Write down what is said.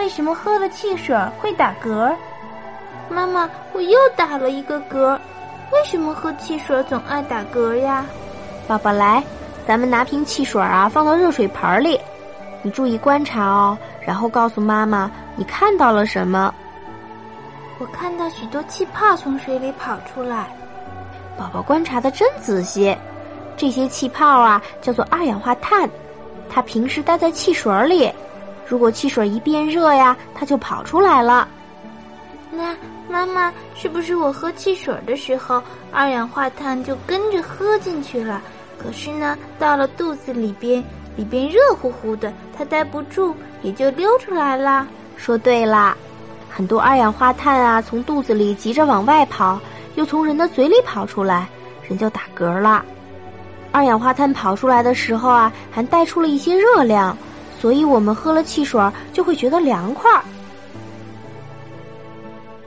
为什么喝了汽水会打嗝？妈妈，我又打了一个嗝，为什么喝汽水总爱打嗝呀？宝宝来，咱们拿瓶汽水啊，放到热水盆里，你注意观察哦，然后告诉妈妈你看到了什么。我看到许多气泡从水里跑出来。宝宝观察的真仔细，这些气泡啊叫做二氧化碳，它平时待在汽水里。如果汽水一变热呀，它就跑出来了。那妈妈，是不是我喝汽水的时候，二氧化碳就跟着喝进去了？可是呢，到了肚子里边，里边热乎乎的，它待不住，也就溜出来了。说对啦，很多二氧化碳啊，从肚子里急着往外跑，又从人的嘴里跑出来，人就打嗝了。二氧化碳跑出来的时候啊，还带出了一些热量。所以我们喝了汽水就会觉得凉快儿。